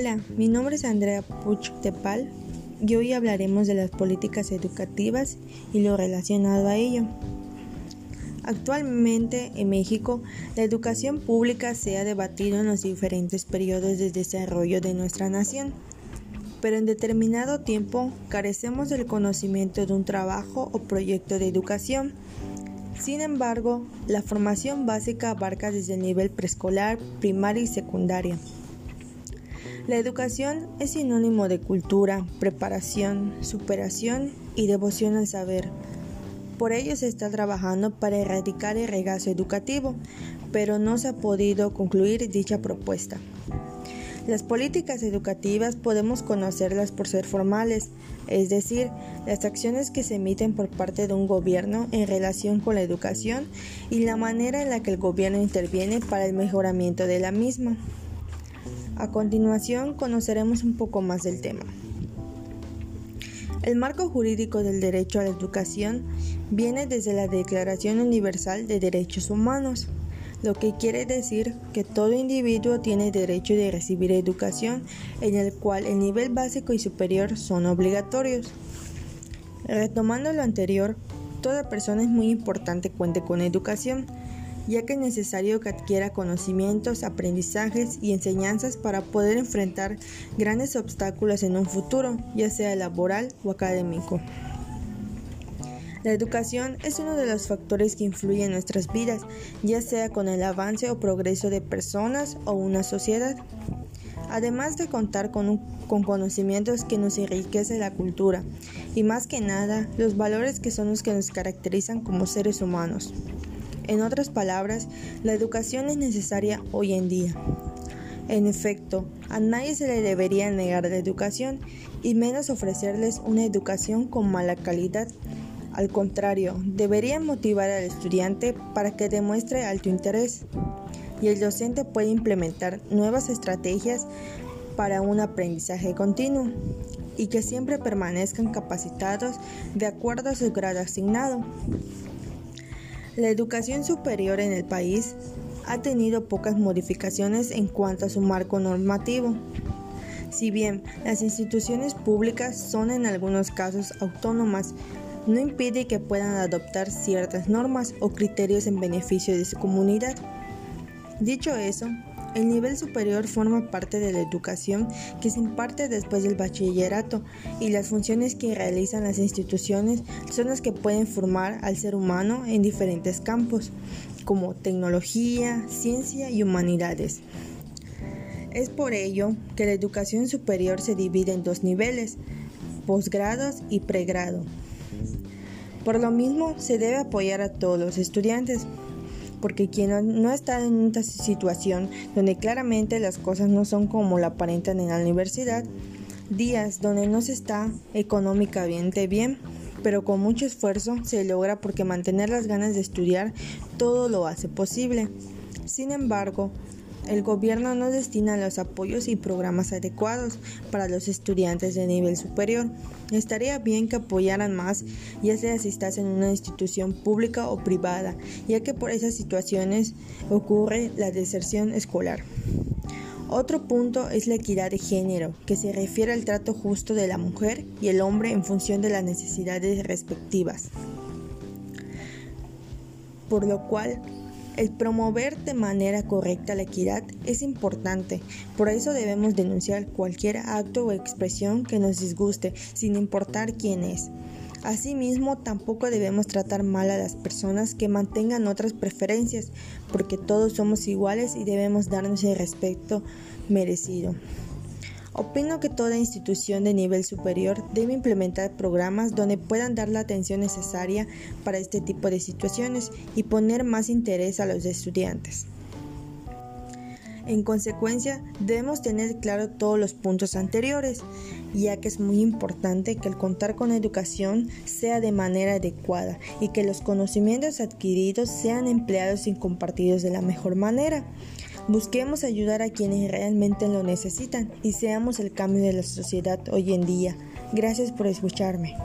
Hola, mi nombre es Andrea Puch Tepal y hoy hablaremos de las políticas educativas y lo relacionado a ello. Actualmente en México, la educación pública se ha debatido en los diferentes periodos de desarrollo de nuestra nación, pero en determinado tiempo carecemos del conocimiento de un trabajo o proyecto de educación. Sin embargo, la formación básica abarca desde el nivel preescolar, primaria y secundaria. La educación es sinónimo de cultura, preparación, superación y devoción al saber. Por ello se está trabajando para erradicar el regazo educativo, pero no se ha podido concluir dicha propuesta. Las políticas educativas podemos conocerlas por ser formales, es decir, las acciones que se emiten por parte de un gobierno en relación con la educación y la manera en la que el gobierno interviene para el mejoramiento de la misma. A continuación conoceremos un poco más del tema. El marco jurídico del derecho a la educación viene desde la Declaración Universal de Derechos Humanos, lo que quiere decir que todo individuo tiene derecho de recibir educación en el cual el nivel básico y superior son obligatorios. Retomando lo anterior, toda persona es muy importante cuente con educación, ya que es necesario que adquiera conocimientos, aprendizajes y enseñanzas para poder enfrentar grandes obstáculos en un futuro, ya sea laboral o académico. La educación es uno de los factores que influyen en nuestras vidas, ya sea con el avance o progreso de personas o una sociedad. Además de contar con, con conocimientos que nos enriquece la cultura y más que nada los valores que son los que nos caracterizan como seres humanos. En otras palabras, la educación es necesaria hoy en día. En efecto, a nadie se le debería negar la educación y menos ofrecerles una educación con mala calidad. Al contrario, deberían motivar al estudiante para que demuestre alto interés y el docente puede implementar nuevas estrategias para un aprendizaje continuo y que siempre permanezcan capacitados de acuerdo a su grado asignado. La educación superior en el país ha tenido pocas modificaciones en cuanto a su marco normativo. Si bien las instituciones públicas son en algunos casos autónomas, no impide que puedan adoptar ciertas normas o criterios en beneficio de su comunidad. Dicho eso, el nivel superior forma parte de la educación que se imparte después del bachillerato y las funciones que realizan las instituciones son las que pueden formar al ser humano en diferentes campos, como tecnología, ciencia y humanidades. Es por ello que la educación superior se divide en dos niveles, posgrados y pregrado. Por lo mismo, se debe apoyar a todos los estudiantes, porque quien no está en una situación donde claramente las cosas no son como la aparentan en la universidad, días donde no se está económicamente bien, pero con mucho esfuerzo se logra porque mantener las ganas de estudiar todo lo hace posible. Sin embargo, el gobierno no destina los apoyos y programas adecuados para los estudiantes de nivel superior. Estaría bien que apoyaran más, ya sea si estás en una institución pública o privada, ya que por esas situaciones ocurre la deserción escolar. Otro punto es la equidad de género, que se refiere al trato justo de la mujer y el hombre en función de las necesidades respectivas. Por lo cual, el promover de manera correcta la equidad es importante, por eso debemos denunciar cualquier acto o expresión que nos disguste, sin importar quién es. Asimismo, tampoco debemos tratar mal a las personas que mantengan otras preferencias, porque todos somos iguales y debemos darnos el respeto merecido. Opino que toda institución de nivel superior debe implementar programas donde puedan dar la atención necesaria para este tipo de situaciones y poner más interés a los estudiantes. En consecuencia, debemos tener claro todos los puntos anteriores, ya que es muy importante que el contar con educación sea de manera adecuada y que los conocimientos adquiridos sean empleados y compartidos de la mejor manera. Busquemos ayudar a quienes realmente lo necesitan y seamos el cambio de la sociedad hoy en día. Gracias por escucharme.